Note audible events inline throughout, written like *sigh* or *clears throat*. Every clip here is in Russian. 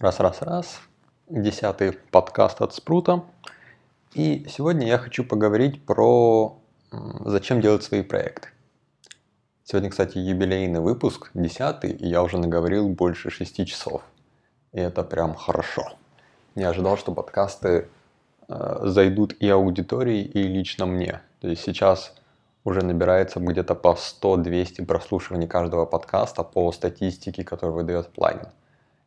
Раз-раз-раз. Десятый подкаст от Спрута. И сегодня я хочу поговорить про зачем делать свои проекты. Сегодня, кстати, юбилейный выпуск, десятый, и я уже наговорил больше шести часов. И это прям хорошо. Не ожидал, что подкасты э, зайдут и аудитории, и лично мне. То есть сейчас уже набирается где-то по 100-200 прослушиваний каждого подкаста по статистике, которую выдает плагин.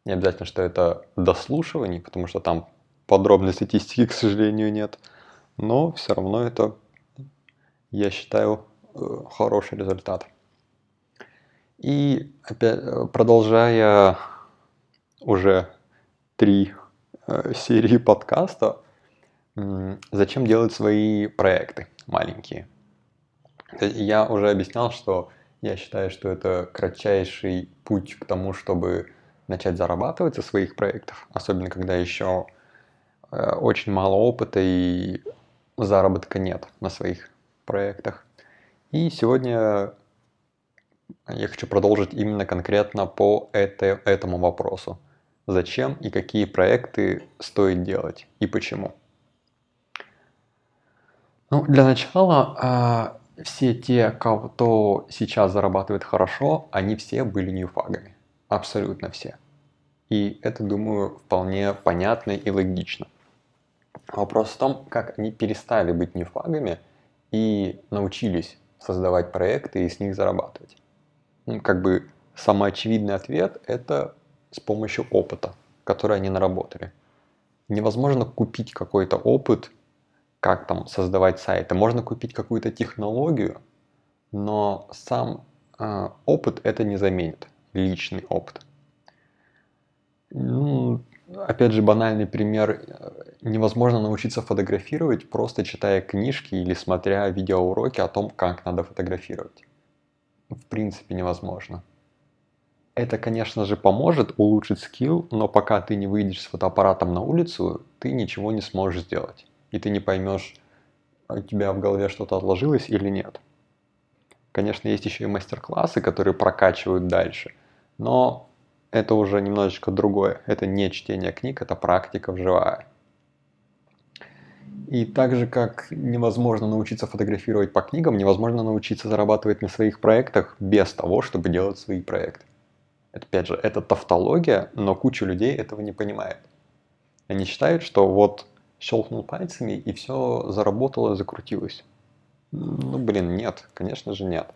Не обязательно, что это дослушивание, потому что там подробной статистики, *laughs* к сожалению, нет. Но все равно это, я считаю, э, хороший результат. И опять, э, продолжая уже три э, серии подкаста, зачем делать свои проекты маленькие? Я уже объяснял, что я считаю, что это кратчайший путь к тому, чтобы начать зарабатывать со своих проектов, особенно когда еще э, очень мало опыта и заработка нет на своих проектах. И сегодня я хочу продолжить именно конкретно по это, этому вопросу. Зачем и какие проекты стоит делать и почему. Ну, для начала, а, все те, кто сейчас зарабатывает хорошо, они все были ньюфагами. Абсолютно все. И это, думаю, вполне понятно и логично. Вопрос в том, как они перестали быть нефагами и научились создавать проекты и с них зарабатывать. Ну, как бы самый очевидный ответ – это с помощью опыта, который они наработали. Невозможно купить какой-то опыт, как там создавать сайты. Можно купить какую-то технологию, но сам э, опыт это не заменит, личный опыт. Ну, опять же, банальный пример. Невозможно научиться фотографировать, просто читая книжки или смотря видеоуроки о том, как надо фотографировать. В принципе, невозможно. Это, конечно же, поможет улучшить скилл, но пока ты не выйдешь с фотоаппаратом на улицу, ты ничего не сможешь сделать. И ты не поймешь, у тебя в голове что-то отложилось или нет. Конечно, есть еще и мастер-классы, которые прокачивают дальше. Но это уже немножечко другое. Это не чтение книг, это практика вживая. И так же, как невозможно научиться фотографировать по книгам, невозможно научиться зарабатывать на своих проектах без того, чтобы делать свои проекты. Это, опять же, это тавтология, но куча людей этого не понимает. Они считают, что вот щелкнул пальцами и все заработало, закрутилось. Ну, блин, нет, конечно же нет.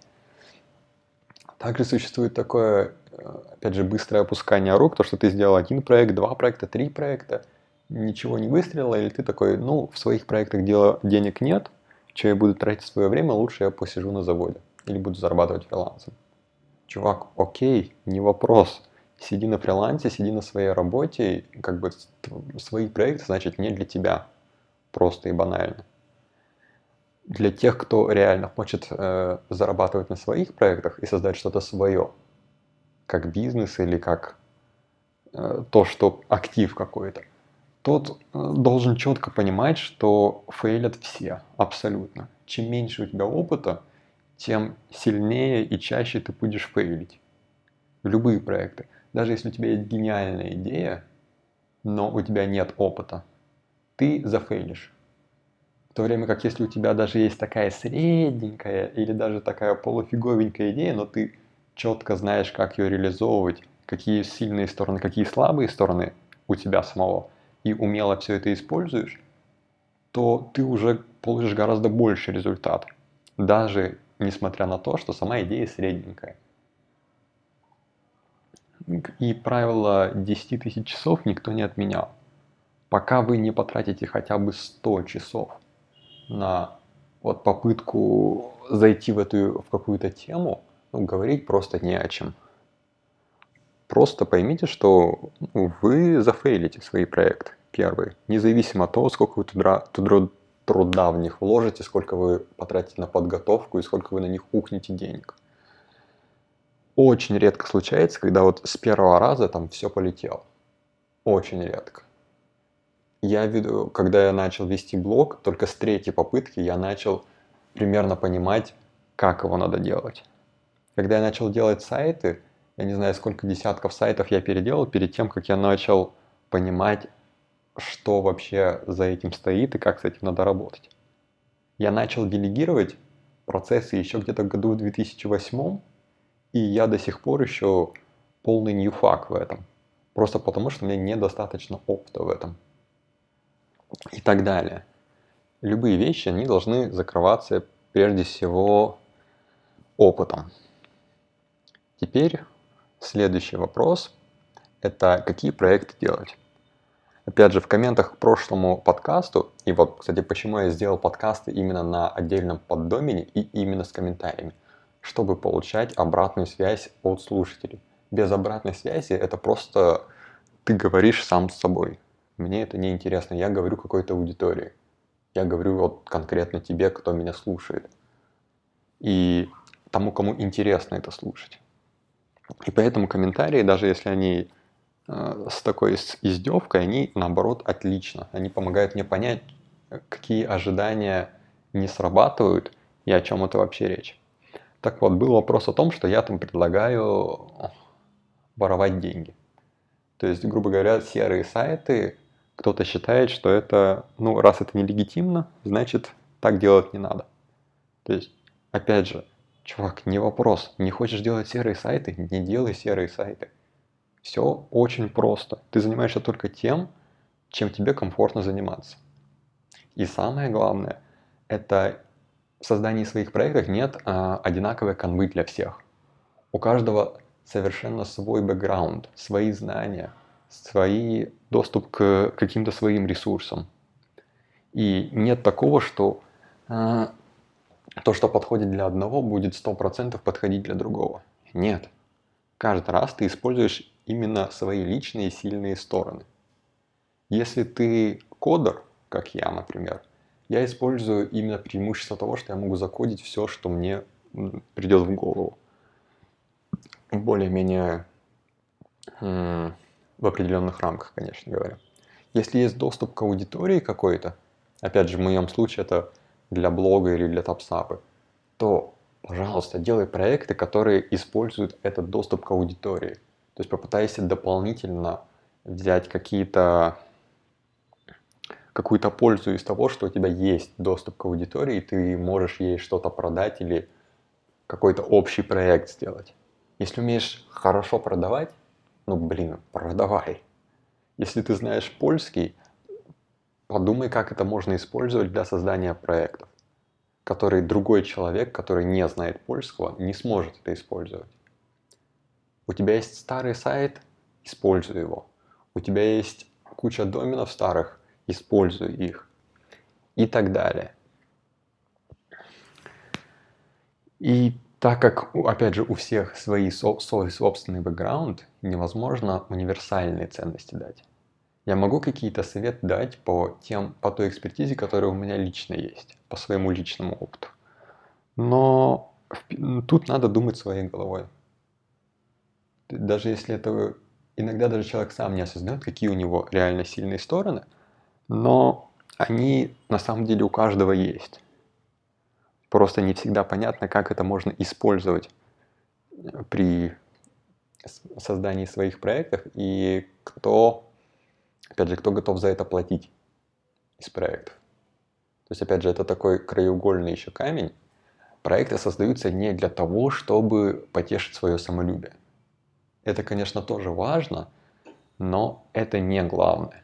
Также существует такое опять же, быстрое опускание рук, то, что ты сделал один проект, два проекта, три проекта, ничего не выстрелило, или ты такой, ну, в своих проектах дела, денег нет, что я буду тратить свое время, лучше я посижу на заводе или буду зарабатывать фрилансом. Чувак, окей, не вопрос. Сиди на фрилансе, сиди на своей работе, как бы свои проекты, значит, не для тебя. Просто и банально. Для тех, кто реально хочет э, зарабатывать на своих проектах и создать что-то свое, как бизнес или как э, то, что актив какой-то, тот э, должен четко понимать, что фейлят все, абсолютно. Чем меньше у тебя опыта, тем сильнее и чаще ты будешь фейлить. Любые проекты. Даже если у тебя есть гениальная идея, но у тебя нет опыта, ты зафейлишь. В то время как если у тебя даже есть такая средненькая или даже такая полуфиговенькая идея, но ты четко знаешь, как ее реализовывать, какие сильные стороны, какие слабые стороны у тебя самого, и умело все это используешь, то ты уже получишь гораздо больше результат. Даже несмотря на то, что сама идея средненькая. И правило 10 тысяч часов никто не отменял. Пока вы не потратите хотя бы 100 часов на вот попытку зайти в эту в какую-то тему, ну, говорить просто не о чем. Просто поймите, что ну, вы зафейлите свои проекты первые, независимо от того, сколько вы туда, туда, труда в них вложите, сколько вы потратите на подготовку и сколько вы на них ухнете денег. Очень редко случается, когда вот с первого раза там все полетело. Очень редко. Я веду, когда я начал вести блог, только с третьей попытки я начал примерно понимать, как его надо делать. Когда я начал делать сайты, я не знаю, сколько десятков сайтов я переделал перед тем, как я начал понимать, что вообще за этим стоит и как с этим надо работать. Я начал делегировать процессы еще где-то в году 2008, и я до сих пор еще полный ньюфак в этом. Просто потому, что меня недостаточно опыта в этом. И так далее. Любые вещи, они должны закрываться прежде всего опытом. Теперь следующий вопрос – это какие проекты делать. Опять же, в комментах к прошлому подкасту, и вот, кстати, почему я сделал подкасты именно на отдельном поддомене и именно с комментариями, чтобы получать обратную связь от слушателей. Без обратной связи это просто ты говоришь сам с собой. Мне это не интересно, я говорю какой-то аудитории. Я говорю вот конкретно тебе, кто меня слушает. И тому, кому интересно это слушать. И поэтому комментарии, даже если они Э, с такой издевкой, они наоборот отлично. Они помогают мне понять, какие ожидания не срабатывают и о чем это вообще речь. Так вот, был вопрос о том, что я там предлагаю воровать деньги. То есть, грубо говоря, серые сайты, кто-то считает, что это, ну, раз это нелегитимно, значит, так делать не надо. То есть, опять же, чувак, не вопрос, не хочешь делать серые сайты, не делай серые сайты. Все очень просто. Ты занимаешься только тем, чем тебе комфортно заниматься. И самое главное, это в создании своих проектов нет а, одинаковой канвы для всех. У каждого совершенно свой бэкграунд, свои знания, свой доступ к каким-то своим ресурсам. И нет такого, что а, то, что подходит для одного, будет 100% подходить для другого. Нет. Каждый раз ты используешь именно свои личные сильные стороны. Если ты кодер, как я, например, я использую именно преимущество того, что я могу закодить все, что мне придет в голову. Более-менее в определенных рамках, конечно говоря. Если есть доступ к аудитории какой-то, опять же, в моем случае это для блога или для топсапы, то, пожалуйста, делай проекты, которые используют этот доступ к аудитории. То есть попытайся дополнительно взять какие-то какую-то пользу из того, что у тебя есть доступ к аудитории, и ты можешь ей что-то продать или какой-то общий проект сделать. Если умеешь хорошо продавать, ну блин, продавай. Если ты знаешь польский, подумай, как это можно использовать для создания проектов, который другой человек, который не знает польского, не сможет это использовать. У тебя есть старый сайт, используй его. У тебя есть куча доменов старых, используй их. И так далее. И так как, опять же, у всех свои, свой собственный бэкграунд, невозможно универсальные ценности дать. Я могу какие-то советы дать по, тем, по той экспертизе, которая у меня лично есть, по своему личному опыту. Но тут надо думать своей головой даже если это иногда даже человек сам не осознает, какие у него реально сильные стороны, но они на самом деле у каждого есть. Просто не всегда понятно, как это можно использовать э, при создании своих проектов и кто, опять же, кто готов за это платить из проектов. То есть, опять же, это такой краеугольный еще камень. Проекты создаются не для того, чтобы потешить свое самолюбие. Это, конечно, тоже важно, но это не главное.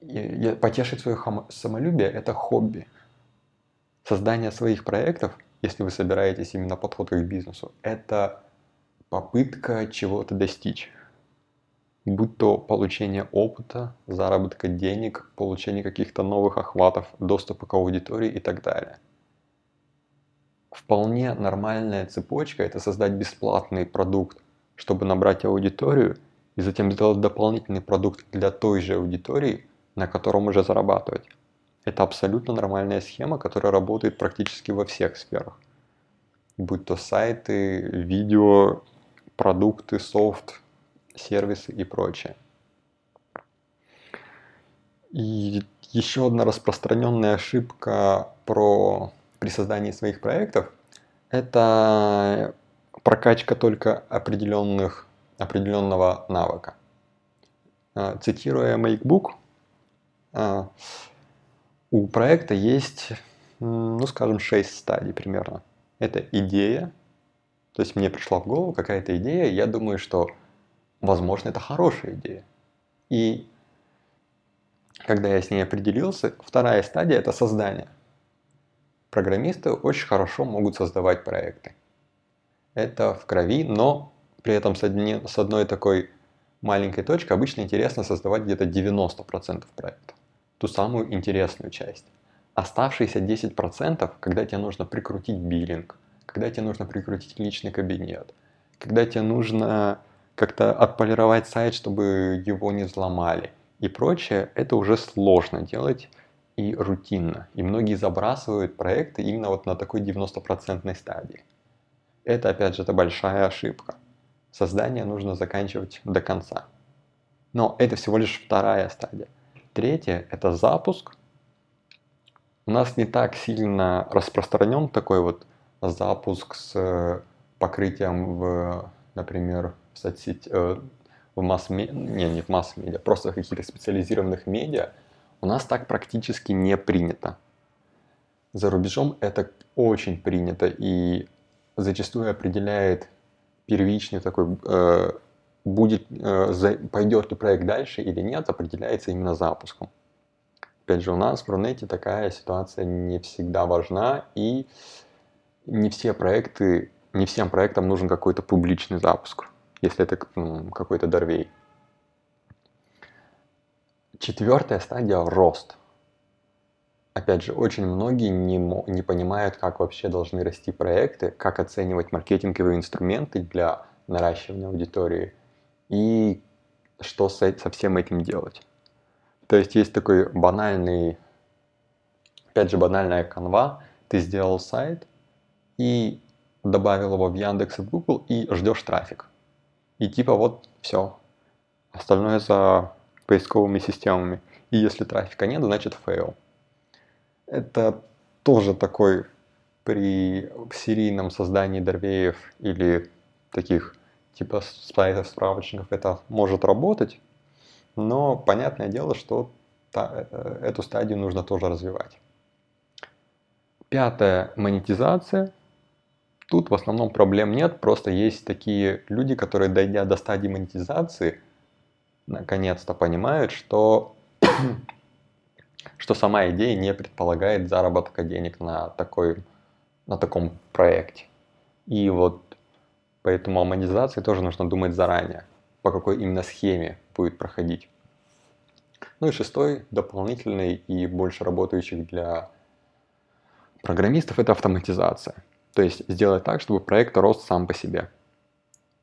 И потешить свое самолюбие – это хобби. Создание своих проектов, если вы собираетесь именно подход к бизнесу, это попытка чего-то достичь. Будь то получение опыта, заработка денег, получение каких-то новых охватов, доступа к аудитории и так далее – Вполне нормальная цепочка – это создать бесплатный продукт, чтобы набрать аудиторию, и затем сделать дополнительный продукт для той же аудитории, на котором уже зарабатывать. Это абсолютно нормальная схема, которая работает практически во всех сферах. Будь то сайты, видео, продукты, софт, сервисы и прочее. И еще одна распространенная ошибка про при создании своих проектов – это прокачка только определенных, определенного навыка. А, цитируя MakeBook, а, у проекта есть, ну скажем, 6 стадий примерно. Это идея, то есть мне пришла в голову какая-то идея, я думаю, что, возможно, это хорошая идея. И когда я с ней определился, вторая стадия – это создание. Программисты очень хорошо могут создавать проекты. Это в крови, но при этом с, одни, с одной такой маленькой точкой обычно интересно создавать где-то 90% проекта. Ту самую интересную часть. Оставшиеся 10%, когда тебе нужно прикрутить биллинг, когда тебе нужно прикрутить личный кабинет, когда тебе нужно как-то отполировать сайт, чтобы его не взломали и прочее, это уже сложно делать и рутинно. И многие забрасывают проекты именно вот на такой 90% стадии. Это, опять же, это большая ошибка. Создание нужно заканчивать до конца. Но это всего лишь вторая стадия. Третья – это запуск. У нас не так сильно распространен такой вот запуск с э, покрытием в, например, в соцсети, э, в масс-медиа, не, не в масс-медиа, просто в каких-то специализированных медиа, у нас так практически не принято. За рубежом это очень принято и зачастую определяет первичный такой, э, будет, э, за, пойдет ли проект дальше или нет, определяется именно запуском. Опять же, у нас в Рунете такая ситуация не всегда важна, и не все проекты, не всем проектам нужен какой-то публичный запуск, если это ну, какой-то дорвей. Четвертая стадия – рост. Опять же, очень многие не, не понимают, как вообще должны расти проекты, как оценивать маркетинговые инструменты для наращивания аудитории и что со, со всем этим делать. То есть есть такой банальный, опять же, банальная канва. Ты сделал сайт, и добавил его в Яндекс и в Google и ждешь трафик. И типа вот все. Остальное за поисковыми системами. И если трафика нет, значит фейл. Это тоже такой при серийном создании дорвеев или таких типа сайтов, справочников это может работать, но понятное дело, что та, э, эту стадию нужно тоже развивать. Пятое – монетизация. Тут в основном проблем нет, просто есть такие люди, которые, дойдя до стадии монетизации, наконец-то понимают, что, *clears throat* что сама идея не предполагает заработка денег на, такой, на таком проекте. И вот поэтому о монетизации тоже нужно думать заранее, по какой именно схеме будет проходить. Ну и шестой, дополнительный и больше работающих для программистов, это автоматизация. То есть сделать так, чтобы проект рос сам по себе.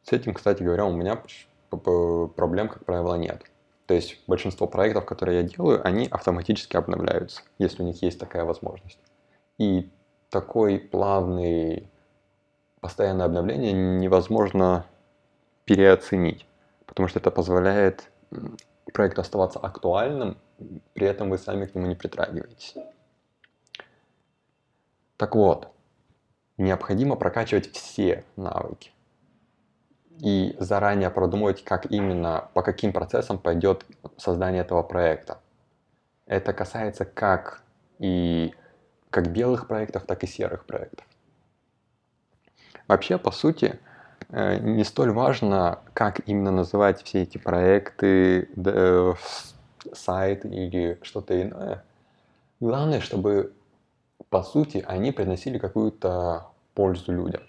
С этим, кстати говоря, у меня проблем, как правило, нет. То есть большинство проектов, которые я делаю, они автоматически обновляются, если у них есть такая возможность. И такой плавный постоянное обновление невозможно переоценить, потому что это позволяет проекту оставаться актуальным, при этом вы сами к нему не притрагиваетесь. Так вот, необходимо прокачивать все навыки и заранее продумывать, как именно, по каким процессам пойдет создание этого проекта. Это касается как и как белых проектов, так и серых проектов. Вообще, по сути, э, не столь важно, как именно называть все эти проекты, э, сайт или что-то иное. Главное, чтобы по сути, они приносили какую-то пользу людям,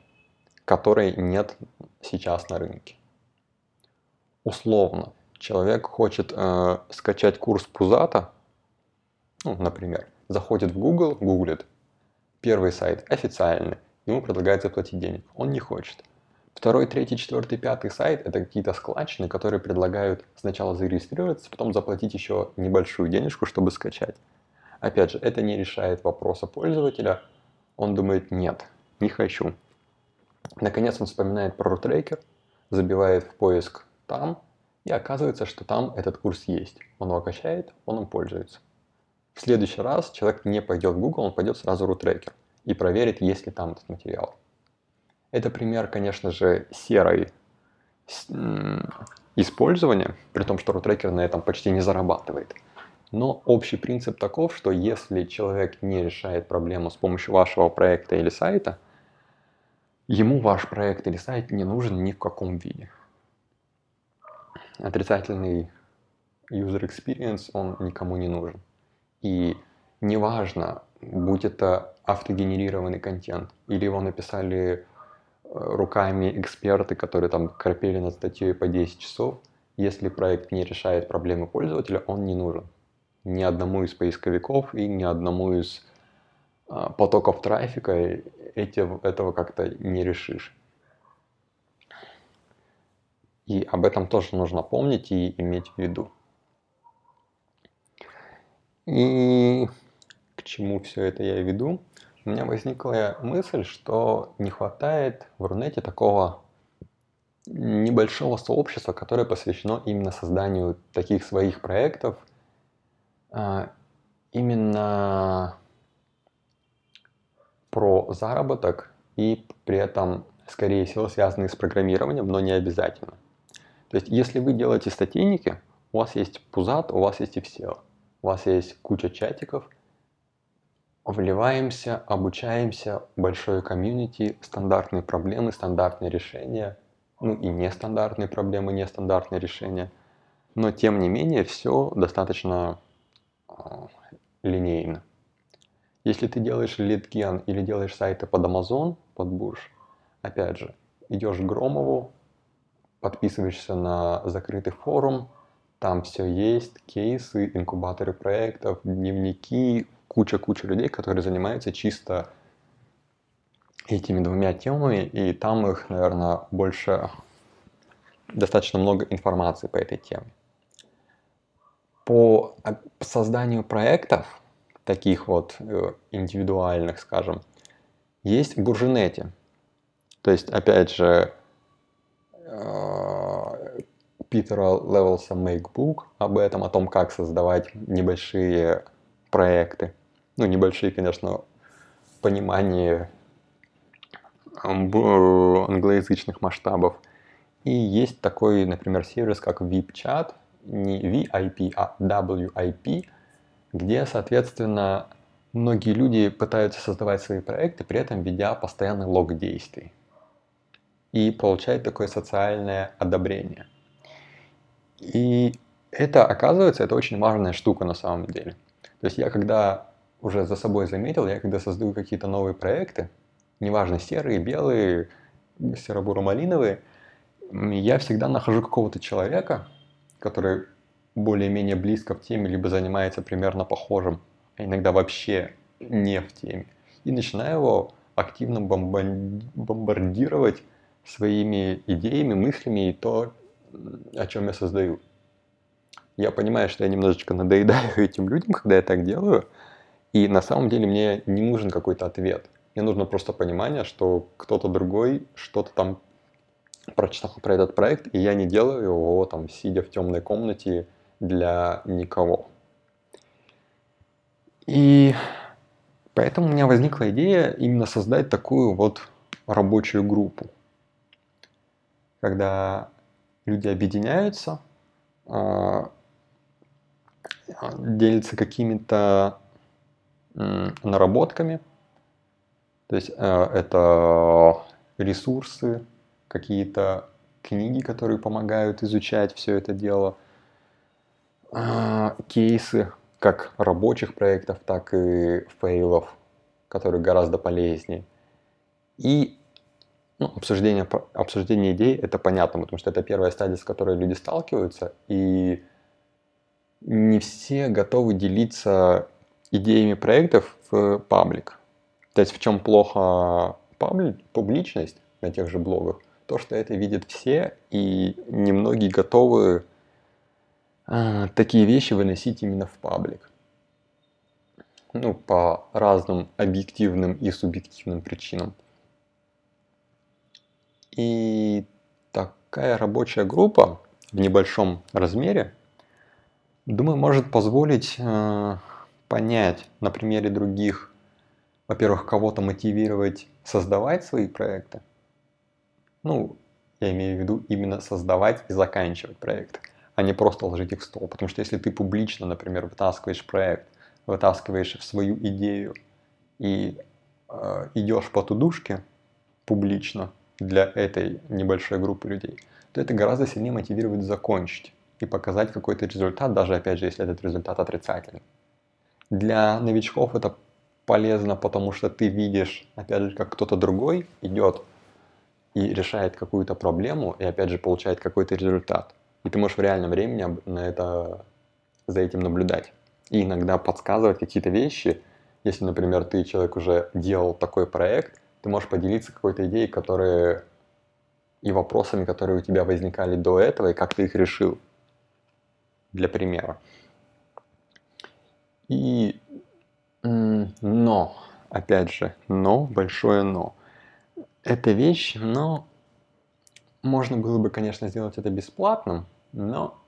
которой нет сейчас на рынке. Условно, человек хочет э, скачать курс Пузата, ну, например, заходит в Google, гуглит, первый сайт официальный, ему предлагают заплатить денег, он не хочет. Второй, третий, четвертый, пятый сайт – это какие-то складчины, которые предлагают сначала зарегистрироваться, потом заплатить еще небольшую денежку, чтобы скачать. Опять же, это не решает вопроса пользователя. Он думает, нет, не хочу. Наконец он вспоминает про рутрекер, забивает в поиск там, и оказывается, что там этот курс есть. Он его качает, он им пользуется. В следующий раз человек не пойдет в Google, он пойдет сразу в рутрекер и проверит, есть ли там этот материал. Это пример, конечно же, серой, использования, при том, что рутрекер на этом почти не зарабатывает. Но общий принцип таков, что если человек не решает проблему с помощью вашего проекта или сайта, ему ваш проект или сайт не нужен ни в каком виде. Отрицательный user experience, он никому не нужен. И неважно, будь это автогенерированный контент, или его написали э, руками эксперты, которые там корпели над статьей по 10 часов, если проект не решает проблемы пользователя, он не нужен. Ни одному из поисковиков и ни одному из а, потоков трафика эти, этого как-то не решишь. И об этом тоже нужно помнить и иметь в виду. И к чему все это я веду? У меня возникла мысль, что не хватает в Рунете такого небольшого сообщества, которое посвящено именно созданию таких своих проектов, именно про заработок и при этом, скорее всего, связанные с программированием, но не обязательно. То есть, если вы делаете статейники, у вас есть пузат, у вас есть и все у вас есть куча чатиков, вливаемся, обучаемся, большое комьюнити, стандартные проблемы, стандартные решения, ну и нестандартные проблемы, нестандартные решения. Но тем не менее все достаточно линейно. Если ты делаешь литген или делаешь сайты под Amazon, под Bush, опять же, идешь к Громову, подписываешься на закрытый форум, там все есть, кейсы, инкубаторы проектов, дневники, куча-куча людей, которые занимаются чисто этими двумя темами, и там их, наверное, больше, достаточно много информации по этой теме. По созданию проектов, таких вот э, индивидуальных, скажем, есть в Буржинете. То есть, опять же, э, Питера Левелса Makebook об этом, о том, как создавать небольшие проекты. Ну, небольшие, конечно, понимание англоязычных масштабов. И есть такой, например, сервис, как VIPChat, не VIP, а WIP, где, соответственно, многие люди пытаются создавать свои проекты, при этом ведя постоянный лог действий. И получать такое социальное одобрение – и это, оказывается, это очень важная штука на самом деле. То есть я когда уже за собой заметил, я когда создаю какие-то новые проекты, неважно, серые, белые, серо-буро-малиновые, я всегда нахожу какого-то человека, который более-менее близко в теме, либо занимается примерно похожим, а иногда вообще не в теме. И начинаю его активно бомбардировать своими идеями, мыслями и то, о чем я создаю. Я понимаю, что я немножечко надоедаю *laughs* этим людям, когда я так делаю, и на самом деле мне не нужен какой-то ответ. Мне нужно просто понимание, что кто-то другой что-то там прочитал про этот проект, и я не делаю его там, сидя в темной комнате для никого. И поэтому у меня возникла идея именно создать такую вот рабочую группу, когда люди объединяются, а, делятся какими-то наработками. То есть а, это ресурсы, какие-то книги, которые помогают изучать все это дело, а, кейсы как рабочих проектов, так и фейлов, которые гораздо полезнее. И ну, обсуждение, обсуждение идей это понятно, потому что это первая стадия, с которой люди сталкиваются, и не все готовы делиться идеями проектов в паблик. То есть в чем плохо паблик, публичность на тех же блогах? То, что это видят все, и немногие готовы а, такие вещи выносить именно в паблик. Ну, по разным объективным и субъективным причинам. И такая рабочая группа в небольшом размере, думаю, может позволить э, понять на примере других, во-первых, кого-то мотивировать создавать свои проекты. Ну, я имею в виду именно создавать и заканчивать проекты, а не просто ложить их в стол. Потому что если ты публично, например, вытаскиваешь проект, вытаскиваешь свою идею и э, идешь по тудушке публично для этой небольшой группы людей, то это гораздо сильнее мотивирует закончить и показать какой-то результат, даже опять же, если этот результат отрицательный. Для новичков это полезно, потому что ты видишь, опять же, как кто-то другой идет и решает какую-то проблему, и опять же получает какой-то результат. И ты можешь в реальном времени на это, за этим наблюдать. И иногда подсказывать какие-то вещи. Если, например, ты человек уже делал такой проект, ты можешь поделиться какой-то идеей, которые и вопросами, которые у тебя возникали до этого, и как ты их решил. Для примера. И но, опять же, но, большое но эта вещь, но можно было бы, конечно, сделать это бесплатным, но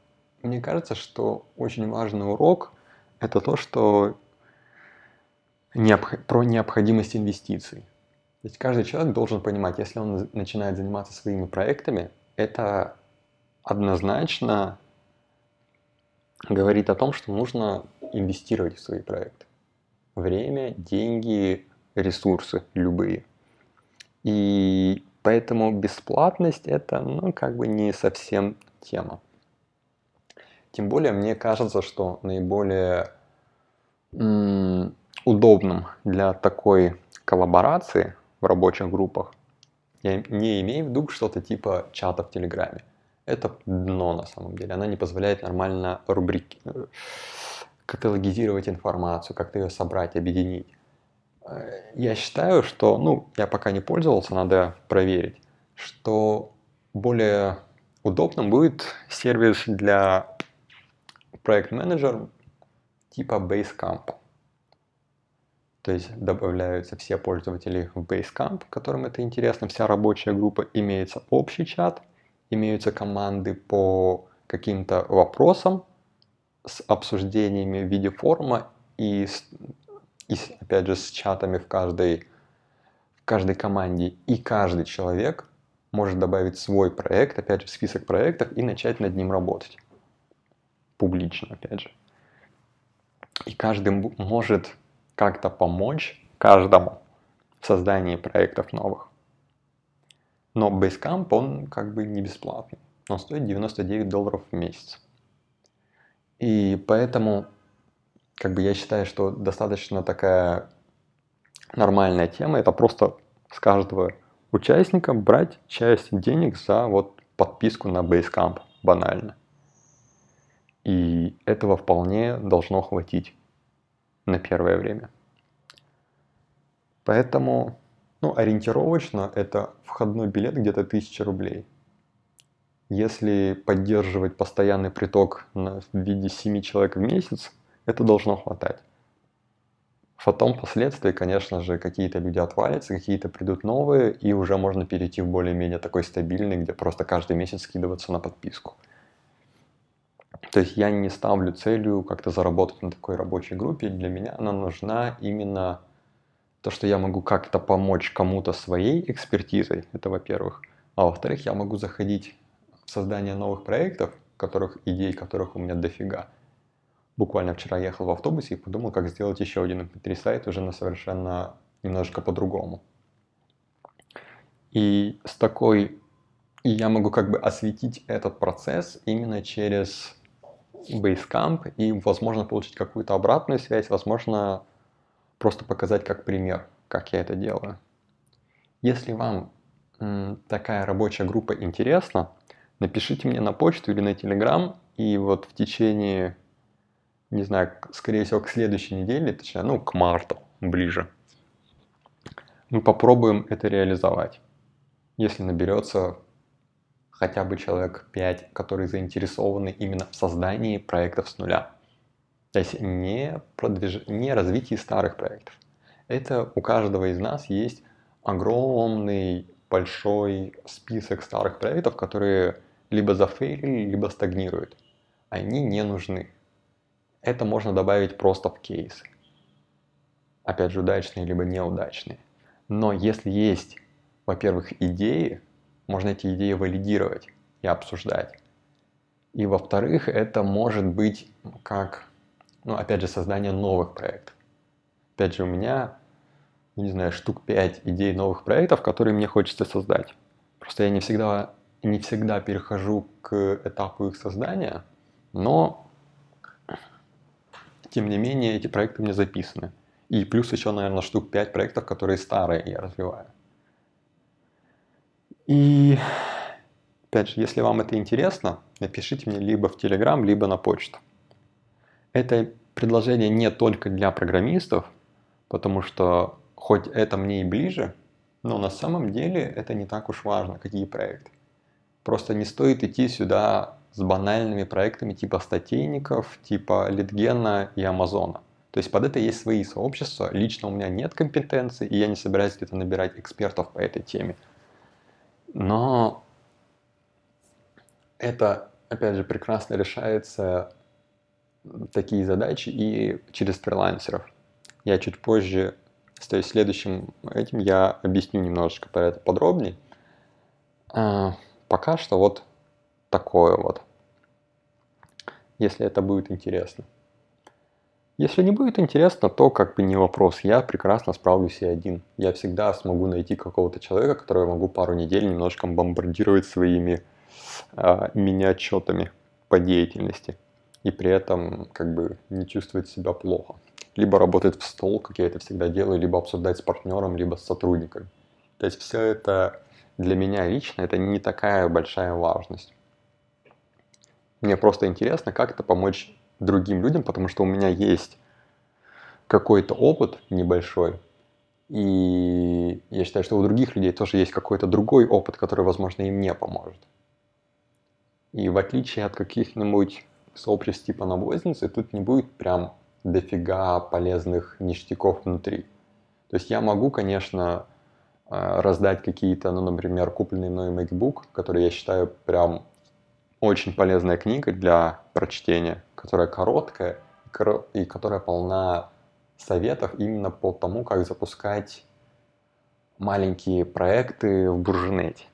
мне кажется, что очень важный урок – это то, что необх... про необходимость инвестиций. То есть каждый человек должен понимать, если он начинает заниматься своими проектами, это однозначно говорит о том, что нужно инвестировать в свои проекты. Время, деньги, ресурсы любые. И поэтому бесплатность это, ну, как бы не совсем тема. Тем более, мне кажется, что наиболее удобным для такой коллаборации в рабочих группах я не имею в виду что-то типа чата в Телеграме. Это дно на самом деле. Она не позволяет нормально рубрики, э, каталогизировать информацию, как-то ее собрать, объединить. Э, я считаю, что, ну, я пока не пользовался, надо проверить, что более удобным будет сервис для проект-менеджер типа Basecamp. То есть добавляются все пользователи в Basecamp, которым это интересно, вся рабочая группа, имеется общий чат, имеются команды по каким-то вопросам с обсуждениями в виде форума и и опять же с чатами в каждой, в каждой команде, и каждый человек может добавить свой проект, опять же, в список проектов и начать над ним работать. Публично, опять же. И каждый может как-то помочь каждому в создании проектов новых. Но Basecamp, он как бы не бесплатный. Он стоит 99 долларов в месяц. И поэтому как бы я считаю, что достаточно такая нормальная тема. Это просто с каждого участника брать часть денег за вот подписку на Basecamp, банально. И этого вполне должно хватить на первое время. Поэтому, ну, ориентировочно это входной билет где-то 1000 рублей. Если поддерживать постоянный приток в виде 7 человек в месяц, это должно хватать. Потом впоследствии, конечно же, какие-то люди отвалятся, какие-то придут новые, и уже можно перейти в более-менее такой стабильный, где просто каждый месяц скидываться на подписку. То есть я не ставлю целью как-то заработать на такой рабочей группе. Для меня она нужна именно то, что я могу как-то помочь кому-то своей экспертизой, это во-первых. А во-вторых, я могу заходить в создание новых проектов, которых, идей которых у меня дофига – буквально вчера ехал в автобусе и подумал, как сделать еще один MP3 сайт уже на совершенно немножко по-другому. И с такой... И я могу как бы осветить этот процесс именно через Basecamp и, возможно, получить какую-то обратную связь, возможно, просто показать как пример, как я это делаю. Если вам такая рабочая группа интересна, напишите мне на почту или на Telegram, и вот в течение не знаю, скорее всего, к следующей неделе, точнее, ну, к марту ближе, мы попробуем это реализовать. Если наберется хотя бы человек 5, которые заинтересованы именно в создании проектов с нуля. То есть не, продвиж... не развитии старых проектов. Это у каждого из нас есть огромный большой список старых проектов, которые либо зафейлили, либо стагнируют. Они не нужны. Это можно добавить просто в кейсы. Опять же, удачные либо неудачные. Но если есть, во-первых, идеи, можно эти идеи валидировать и обсуждать. И во-вторых, это может быть как, ну, опять же, создание новых проектов. Опять же, у меня, не знаю, штук 5 идей новых проектов, которые мне хочется создать. Просто я не всегда, не всегда перехожу к этапу их создания, но, тем не менее, эти проекты мне записаны. И плюс еще, наверное, штук 5 проектов, которые старые я развиваю. И опять же, если вам это интересно, напишите мне либо в Telegram, либо на почту. Это предложение не только для программистов, потому что хоть это мне и ближе, но на самом деле это не так уж важно, какие проекты. Просто не стоит идти сюда с банальными проектами типа статейников, типа Литгена и Амазона. То есть под это есть свои сообщества. Лично у меня нет компетенции, и я не собираюсь где-то набирать экспертов по этой теме. Но это, опять же, прекрасно решается такие задачи и через фрилансеров. Я чуть позже, то следующим этим, я объясню немножечко про это подробнее. А, пока что вот такое вот, если это будет интересно. Если не будет интересно, то как бы не вопрос. Я прекрасно справлюсь и один. Я всегда смогу найти какого-то человека, которого я могу пару недель немножко бомбардировать своими а, мини-отчетами по деятельности. И при этом как бы не чувствовать себя плохо. Либо работать в стол, как я это всегда делаю, либо обсуждать с партнером, либо с сотрудниками. То есть все это для меня лично это не такая большая важность. Мне просто интересно, как это помочь другим людям, потому что у меня есть какой-то опыт небольшой, и я считаю, что у других людей тоже есть какой-то другой опыт, который, возможно, им не поможет. И в отличие от каких-нибудь сообществ типа навозницы, тут не будет прям дофига полезных ништяков внутри. То есть я могу, конечно, э, раздать какие-то, ну, например, купленный мной MacBook, который я считаю прям очень полезная книга для прочтения, которая короткая и которая полна советов именно по тому, как запускать маленькие проекты в Буржинете.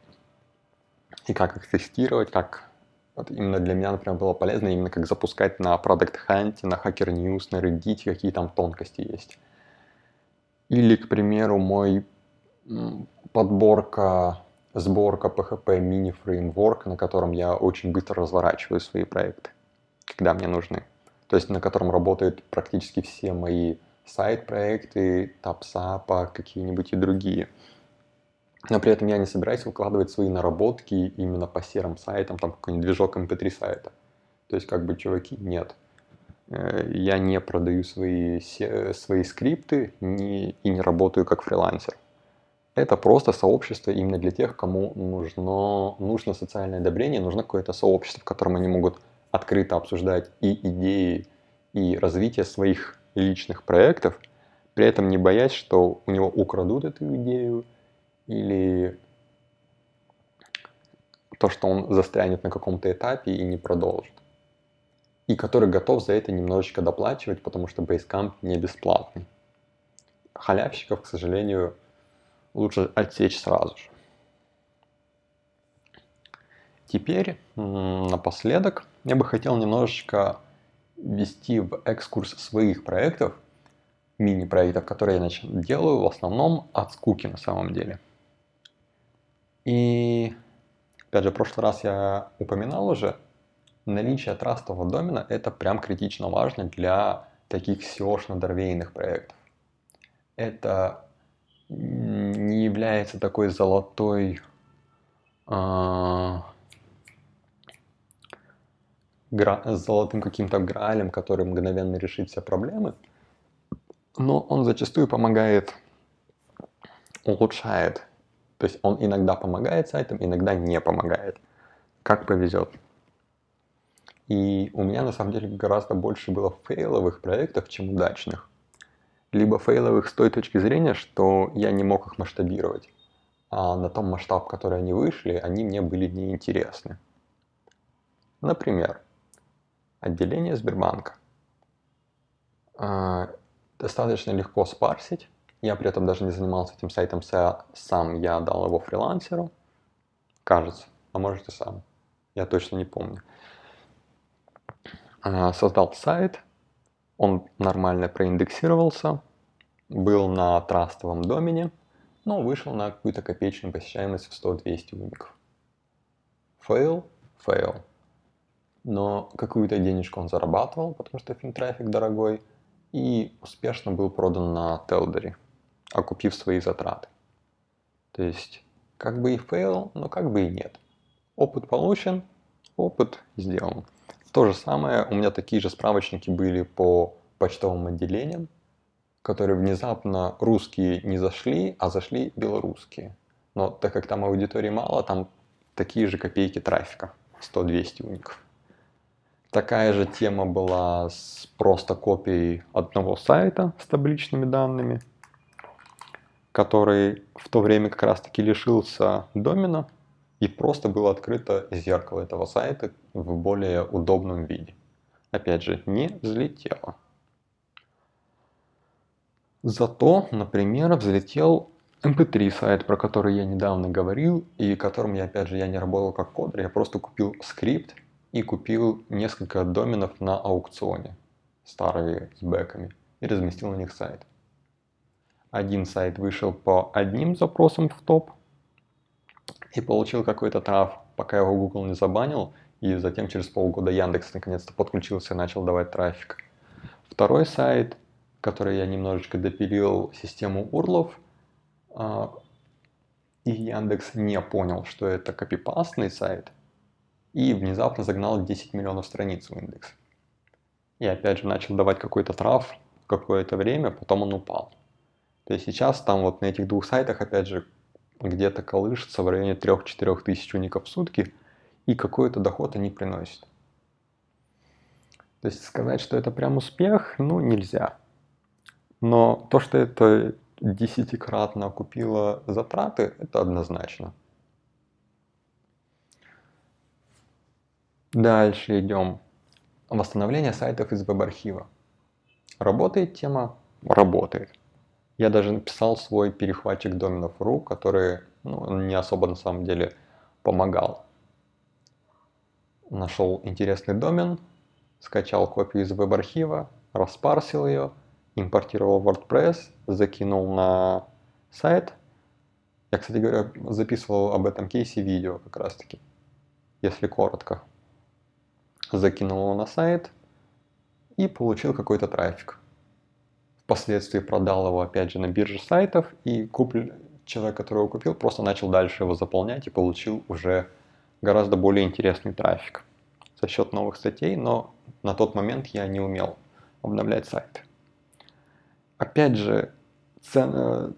И как их тестировать, как вот именно для меня, например, было полезно именно как запускать на Product Hunt, на Hacker News, на Reddit, какие там тонкости есть. Или, к примеру, мой подборка сборка PHP мини фреймворк, на котором я очень быстро разворачиваю свои проекты, когда мне нужны. То есть на котором работают практически все мои сайт-проекты, тапсапа, какие-нибудь и другие. Но при этом я не собираюсь выкладывать свои наработки именно по серым сайтам, там какой-нибудь движок MP3 сайта. То есть как бы, чуваки, нет. Э, я не продаю свои, свои скрипты и не работаю как фрилансер. Это просто сообщество именно для тех, кому нужно, нужно социальное одобрение, нужно какое-то сообщество, в котором они могут открыто обсуждать и идеи, и развитие своих личных проектов, при этом не боясь, что у него украдут эту идею или то, что он застрянет на каком-то этапе и не продолжит. И который готов за это немножечко доплачивать, потому что Basecamp не бесплатный. Халявщиков, к сожалению, лучше отсечь сразу же. Теперь, напоследок, я бы хотел немножечко ввести в экскурс своих проектов, мини-проектов, которые я делаю в основном от скуки на самом деле. И, опять же, в прошлый раз я упоминал уже, наличие трастового домена это прям критично важно для таких SEO-шно-дорвейных проектов. Это не является такой золотой э, гра, золотым каким-то граалем, который мгновенно решит все проблемы, но он зачастую помогает, улучшает. То есть он иногда помогает сайтам, иногда не помогает. Как повезет. И у меня на самом деле гораздо больше было фейловых проектов, чем удачных либо фейловых с той точки зрения, что я не мог их масштабировать. А на том масштаб, который они вышли, они мне были неинтересны. Например, отделение Сбербанка. А, достаточно легко спарсить. Я при этом даже не занимался этим сайтом сам, я дал его фрилансеру. кажется, а может и сам, я точно не помню. А, создал сайт, он нормально проиндексировался, был на трастовом домене, но вышел на какую-то копеечную посещаемость в 100-200 уников. Фейл? Фейл. Но какую-то денежку он зарабатывал, потому что финтрафик дорогой, и успешно был продан на Telderi, окупив свои затраты. То есть, как бы и фейл, но как бы и нет. Опыт получен, опыт сделан. То же самое, у меня такие же справочники были по почтовым отделениям, которые внезапно русские не зашли, а зашли белорусские. Но так как там аудитории мало, там такие же копейки трафика, 100-200 уников. Такая же тема была с просто копией одного сайта с табличными данными, который в то время как раз таки лишился домена и просто было открыто зеркало этого сайта в более удобном виде. Опять же, не взлетело. Зато, например, взлетел MP3 сайт, про который я недавно говорил, и которым я, опять же, я не работал как кодер, я просто купил скрипт и купил несколько доменов на аукционе, старые с бэками, и разместил на них сайт. Один сайт вышел по одним запросам в топ и получил какой-то трав, пока его Google не забанил, и затем через полгода Яндекс наконец-то подключился и начал давать трафик. Второй сайт которой я немножечко допилил систему урлов, а, и Яндекс не понял, что это копипастный сайт, и внезапно загнал 10 миллионов страниц в индекс. И опять же начал давать какой-то трав какое-то время, потом он упал. То есть сейчас там вот на этих двух сайтах, опять же, где-то колышется в районе 3-4 тысяч уников в сутки, и какой-то доход они приносят. То есть сказать, что это прям успех, ну, нельзя. Но то, что это десятикратно окупило затраты, это однозначно. Дальше идем. Восстановление сайтов из веб-архива. Работает тема? Работает. Я даже написал свой перехватчик доменов.ру, который ну, не особо на самом деле помогал. Нашел интересный домен, скачал копию из веб-архива, распарсил ее – импортировал WordPress, закинул на сайт. Я, кстати говоря, записывал об этом кейсе видео как раз таки, если коротко. Закинул его на сайт и получил какой-то трафик. Впоследствии продал его опять же на бирже сайтов и куплен, человек, который его купил, просто начал дальше его заполнять и получил уже гораздо более интересный трафик за счет новых статей, но на тот момент я не умел обновлять сайты опять же, цена,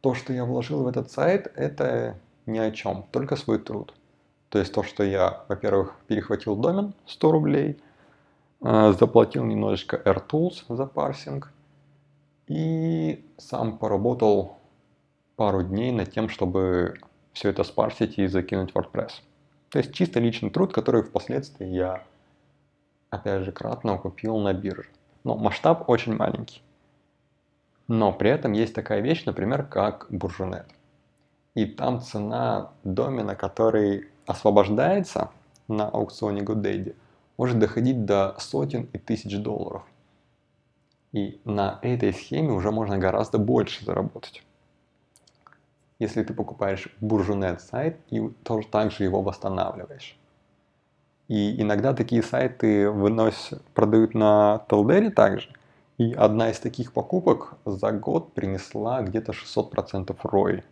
то, что я вложил в этот сайт, это ни о чем, только свой труд. То есть то, что я, во-первых, перехватил домен 100 рублей, э, заплатил немножечко AirTools за парсинг и сам поработал пару дней над тем, чтобы все это спарсить и закинуть в WordPress. То есть чисто личный труд, который впоследствии я, опять же, кратно купил на бирже. Но масштаб очень маленький. Но при этом есть такая вещь, например, как буржунет. И там цена домена, который освобождается на аукционе GoDaddy, может доходить до сотен и тысяч долларов. И на этой схеме уже можно гораздо больше заработать. Если ты покупаешь буржунет сайт и тоже так же его восстанавливаешь. И иногда такие сайты выносят, продают на Телдере также, и одна из таких покупок за год принесла где-то 600% ROI.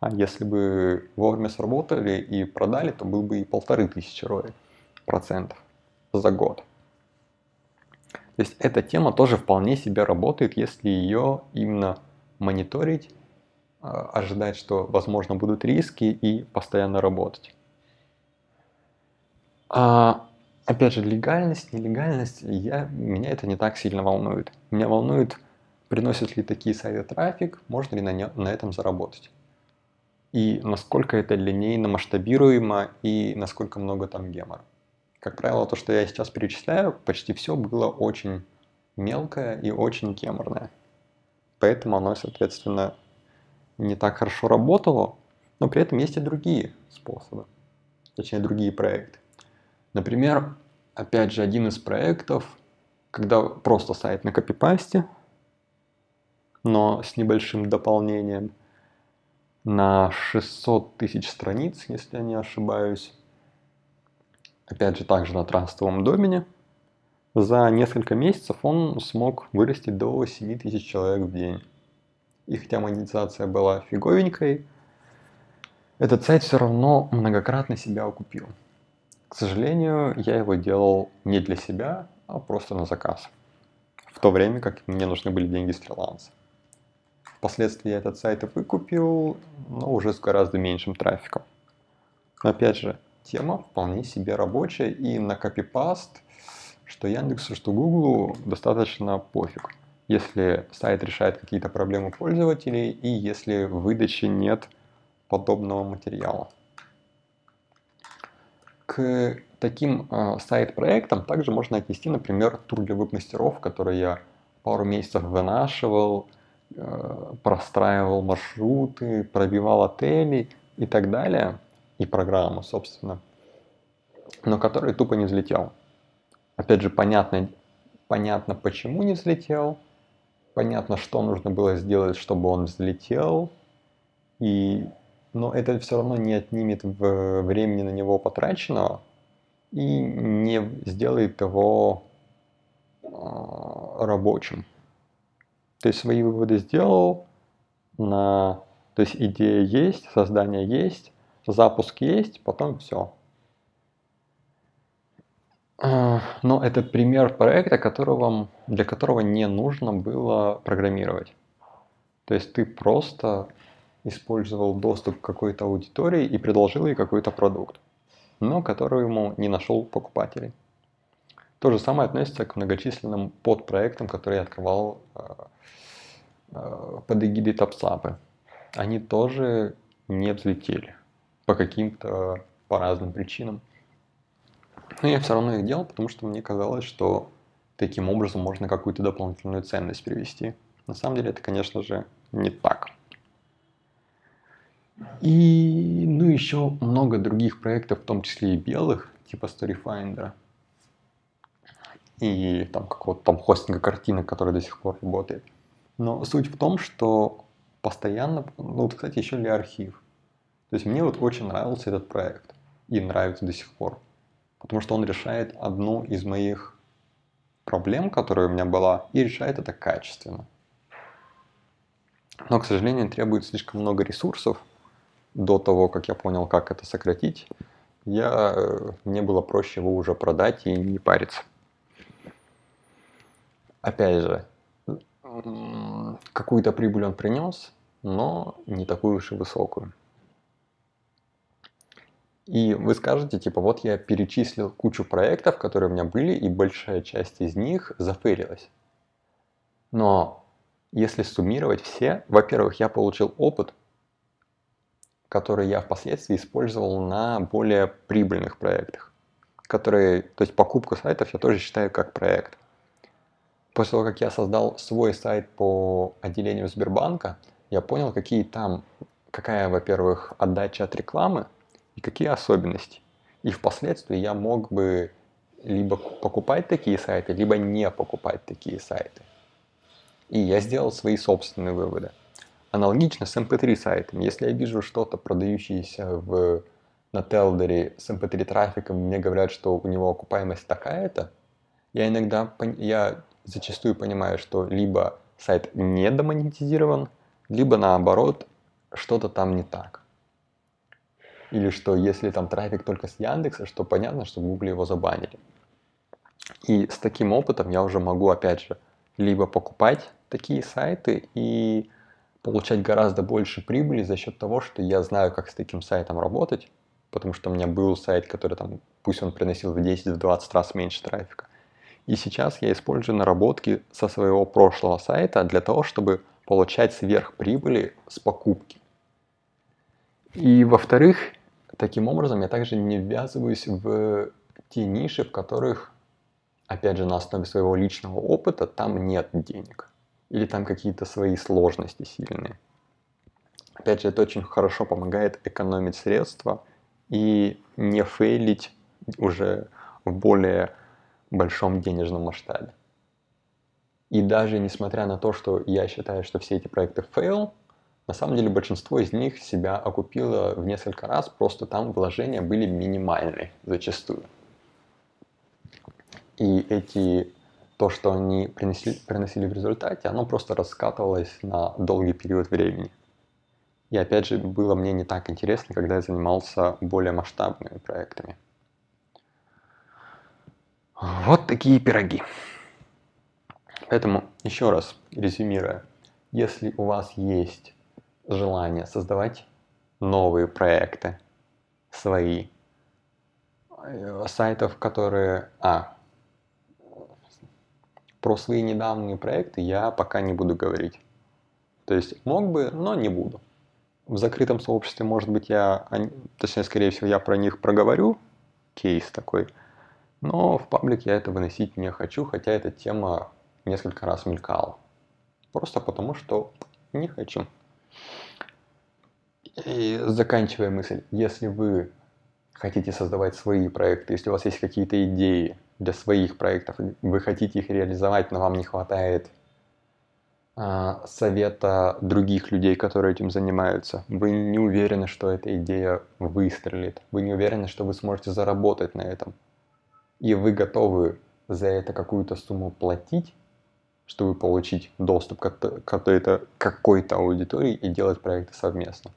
А если бы вовремя сработали и продали, то был бы и полторы тысячи ROI процентов за год. То есть эта тема тоже вполне себе работает, если ее именно мониторить, а, ожидать, что возможно будут риски и постоянно работать. А опять же, легальность, нелегальность, я, меня это не так сильно волнует. Меня волнует, приносят ли такие сайты трафик, можно ли на, не, на этом заработать. И насколько это линейно масштабируемо и насколько много там гемора. Как правило, то, что я сейчас перечисляю, почти все было очень мелкое и очень геморное. Поэтому оно, соответственно, не так хорошо работало. Но при этом есть и другие способы, точнее другие проекты. Например, опять же, один из проектов, когда просто сайт на копипасте, но с небольшим дополнением на 600 тысяч страниц, если я не ошибаюсь. Опять же, также на трастовом домене. За несколько месяцев он смог вырасти до 7 тысяч человек в день. И хотя монетизация была фиговенькой, этот сайт все равно многократно себя окупил. К сожалению, я его делал не для себя, а просто на заказ. В то время как мне нужны были деньги с фриланса. Впоследствии я этот сайт выкупил, но уже с гораздо меньшим трафиком. Но опять же, тема вполне себе рабочая и на копипаст, что Яндексу, что Гуглу достаточно пофиг. Если сайт решает какие-то проблемы пользователей и если в выдаче нет подобного материала. К таким э, сайт-проектам также можно отнести, например, тур для веб-мастеров, который я пару месяцев вынашивал, э, простраивал маршруты, пробивал отели и так далее, и программу, собственно, но который тупо не взлетел. Опять же, понятно, понятно, почему не взлетел, понятно, что нужно было сделать, чтобы он взлетел, и но это все равно не отнимет времени на него потраченного и не сделает его а, рабочим. То есть свои выводы сделал, на, то есть идея есть, создание есть, запуск есть, потом все. А, но это пример проекта, которого, для которого не нужно было программировать. То есть ты просто использовал доступ к какой-то аудитории и предложил ей какой-то продукт, но который ему не нашел покупателей. То же самое относится к многочисленным подпроектам, которые я открывал э, э, под эгидой Топсапы. Они тоже не взлетели по каким-то, по разным причинам. Но я все равно их делал, потому что мне казалось, что таким образом можно какую-то дополнительную ценность привести. На самом деле это, конечно же, не так. И, ну, еще много других проектов, в том числе и белых, типа StoryFinder. И там какого-то там хостинга картинок, который до сих пор работает. Но суть в том, что постоянно, ну вот, кстати, еще ли архив. То есть мне вот очень нравился этот проект. И нравится до сих пор. Потому что он решает одну из моих проблем, которая у меня была, и решает это качественно. Но, к сожалению, требует слишком много ресурсов, до того, как я понял, как это сократить, я, э, мне было проще его уже продать и не париться. Опять же, какую-то прибыль он принес, но не такую уж и высокую. И вы скажете, типа, вот я перечислил кучу проектов, которые у меня были, и большая часть из них зафейлилась. Но если суммировать все, во-первых, я получил опыт, которые я впоследствии использовал на более прибыльных проектах, которые, то есть покупку сайтов я тоже считаю как проект. После того, как я создал свой сайт по отделению Сбербанка, я понял, какие там, какая, во-первых, отдача от рекламы и какие особенности. И впоследствии я мог бы либо покупать такие сайты, либо не покупать такие сайты. И я сделал свои собственные выводы. Аналогично с MP3 эм сайтом. Если я вижу что-то продающееся в, на Телдере с MP3 эм трафиком, мне говорят, что у него окупаемость такая-то, я иногда, я зачастую понимаю, что либо сайт не домонетизирован, либо наоборот, что-то там не так. Или что если там трафик только с Яндекса, что понятно, что в его забанили. И с таким опытом я уже могу, опять же, либо покупать такие сайты и получать гораздо больше прибыли за счет того, что я знаю, как с таким сайтом работать, потому что у меня был сайт, который там, пусть он приносил в 10-20 раз меньше трафика. И сейчас я использую наработки со своего прошлого сайта для того, чтобы получать сверхприбыли с покупки. И во-вторых, таким образом я также не ввязываюсь в те ниши, в которых, опять же, на основе своего личного опыта, там нет денег или там какие-то свои сложности сильные. Опять же, это очень хорошо помогает экономить средства и не фейлить уже в более большом денежном масштабе. И даже несмотря на то, что я считаю, что все эти проекты фейл, на самом деле большинство из них себя окупило в несколько раз, просто там вложения были минимальны зачастую. И эти, то, что они принесли, приносили в результате, оно просто раскатывалось на долгий период времени. И опять же, было мне не так интересно, когда я занимался более масштабными проектами. Вот такие пироги. Поэтому, еще раз резюмируя, если у вас есть желание создавать новые проекты, свои, э, сайтов, которые... А, про свои недавние проекты я пока не буду говорить. То есть мог бы, но не буду. В закрытом сообществе, может быть, я, точнее, скорее всего, я про них проговорю, кейс такой, но в паблик я это выносить не хочу, хотя эта тема несколько раз мелькала. Просто потому, что не хочу. И заканчивая мысль, если вы хотите создавать свои проекты, если у вас есть какие-то идеи для своих проектов, вы хотите их реализовать, но вам не хватает а, совета других людей, которые этим занимаются, вы не уверены, что эта идея выстрелит, вы не уверены, что вы сможете заработать на этом, и вы готовы за это какую-то сумму платить, чтобы получить доступ к какой-то, аудитории и делать проекты совместно.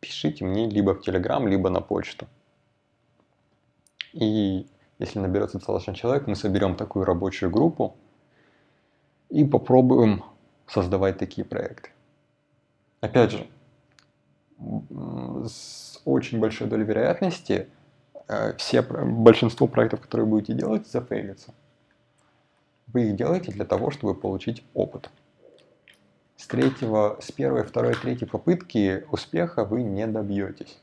Пишите мне либо в Telegram, либо на почту. И если наберется достаточно человек, мы соберем такую рабочую группу и попробуем создавать такие проекты. Опять же, с очень большой долей вероятности э, все, большинство проектов, которые будете делать, зафейлятся. Вы их делаете для того, чтобы получить опыт. С третьего, с первой, второй, третьей попытки успеха вы не добьетесь.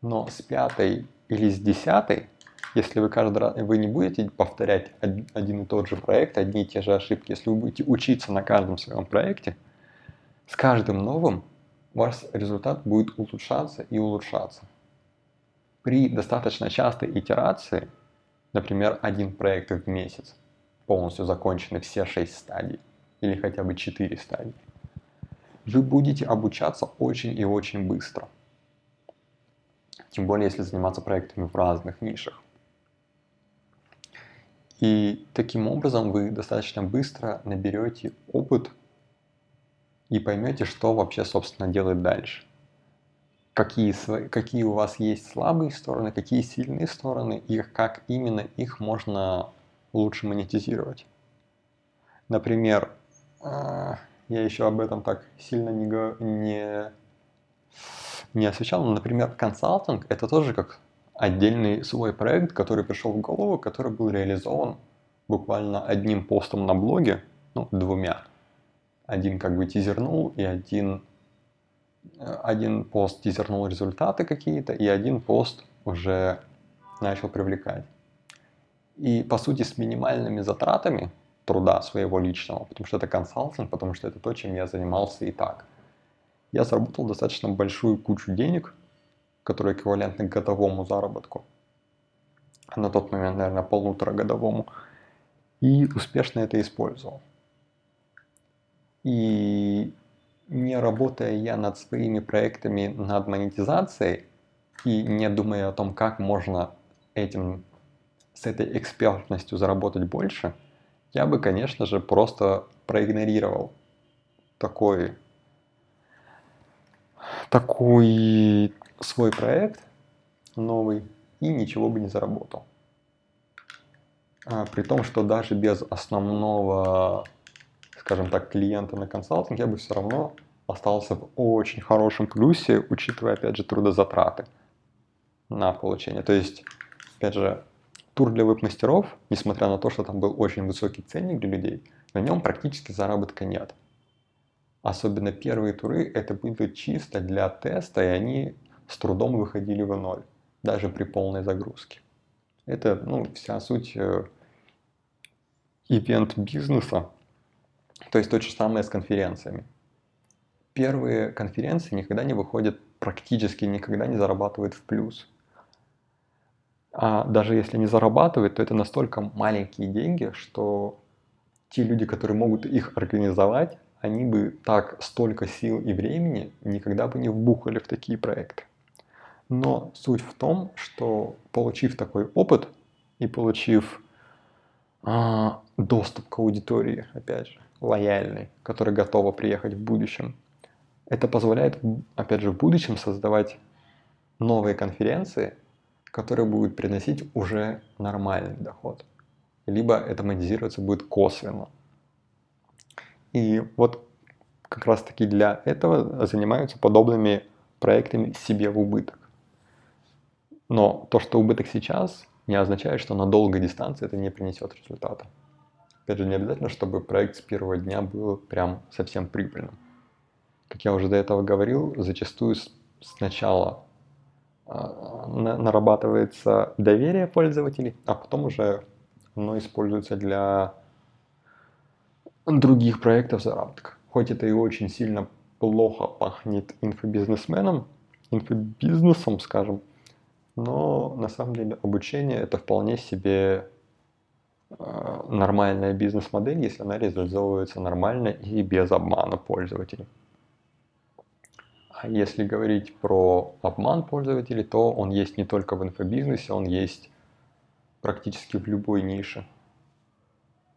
Но с пятой или с десятой, если вы каждый раз, вы не будете повторять один и тот же проект, одни и те же ошибки, если вы будете учиться на каждом своем проекте, с каждым новым ваш результат будет улучшаться и улучшаться. При достаточно частой итерации, например, один проект в месяц, полностью закончены все шесть стадий, или хотя бы четыре стадии, вы будете обучаться очень и очень быстро. Тем более, если заниматься проектами в разных нишах. И таким образом вы достаточно быстро наберете опыт и поймете, что вообще, собственно, делать дальше. Какие, какие у вас есть слабые стороны, какие сильные стороны, и как именно их можно лучше монетизировать. Например, а, я еще об этом так сильно не, не, не освещал, но, например, консалтинг – это тоже как отдельный свой проект, который пришел в голову, который был реализован буквально одним постом на блоге, ну, двумя. Один как бы тизернул, и один, один пост тизернул результаты какие-то, и один пост уже начал привлекать. И, по сути, с минимальными затратами труда своего личного, потому что это консалтинг, потому что это то, чем я занимался и так. Я заработал достаточно большую кучу денег, которые эквивалентны годовому заработку. На тот момент, наверное, полуторагодовому. И успешно это использовал. И не работая я над своими проектами над монетизацией и не думая о том, как можно этим с этой экспертностью заработать больше, я бы, конечно же, просто проигнорировал такой, такой свой проект новый и ничего бы не заработал. А, при том, что даже без основного, скажем так, клиента на консалтинг я бы все равно остался в очень хорошем плюсе, учитывая, опять же, трудозатраты на получение. То есть, опять же, тур для веб-мастеров, несмотря на то, что там был очень высокий ценник для людей, на нем практически заработка нет. Особенно первые туры это были чисто для теста, и они с трудом выходили в ноль, даже при полной загрузке. Это ну, вся суть э, ивент бизнеса, то есть то же самое с конференциями. первые конференции никогда не выходят, практически никогда не зарабатывают в плюс. А даже если не зарабатывают, то это настолько маленькие деньги, что те люди, которые могут их организовать, они бы так столько сил и времени никогда бы не вбухали в такие проекты. Но суть в том, что получив такой опыт и получив а, доступ к аудитории, опять же, лояльной, которая готова приехать в будущем, это позволяет, опять же, в будущем создавать новые конференции, которые будут приносить уже нормальный доход. Либо это монетизироваться будет косвенно. И вот как раз таки для этого занимаются подобными проектами себе в убыток. Но то, что убыток сейчас, не означает, что на долгой дистанции это не принесет результата. Опять же, не обязательно, чтобы проект с первого дня был прям совсем прибыльным. Как я уже до этого говорил, зачастую сначала нарабатывается доверие пользователей, а потом уже оно используется для других проектов заработка. Хоть это и очень сильно плохо пахнет инфобизнесменом, инфобизнесом, скажем, но на самом деле обучение это вполне себе э, нормальная бизнес-модель, если она реализовывается нормально и без обмана пользователей. А если говорить про обман пользователей, то он есть не только в инфобизнесе, он есть практически в любой нише.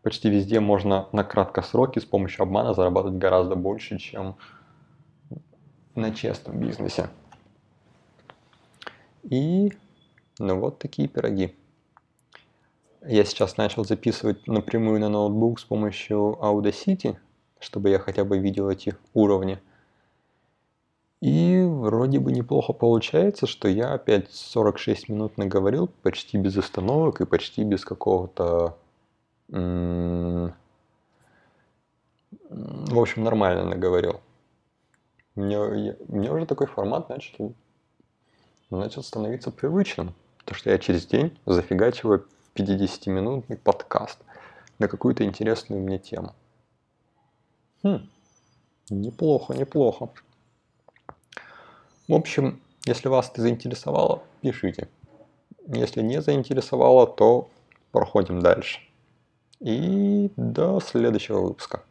Почти везде можно на краткосроке с помощью обмана зарабатывать гораздо больше, чем на честном бизнесе. И ну вот такие пироги. Я сейчас начал записывать напрямую на ноутбук с помощью Audacity, чтобы я хотя бы видел эти уровни. И вроде бы неплохо получается, что я опять 46 минут наговорил почти без остановок и почти без какого-то... В общем, нормально наговорил. Мне, мне уже такой формат начал начал становиться привычным. То, что я через день зафигачиваю 50-минутный подкаст на какую-то интересную мне тему. Хм, неплохо, неплохо. В общем, если вас это заинтересовало, пишите. Если не заинтересовало, то проходим дальше. И до следующего выпуска.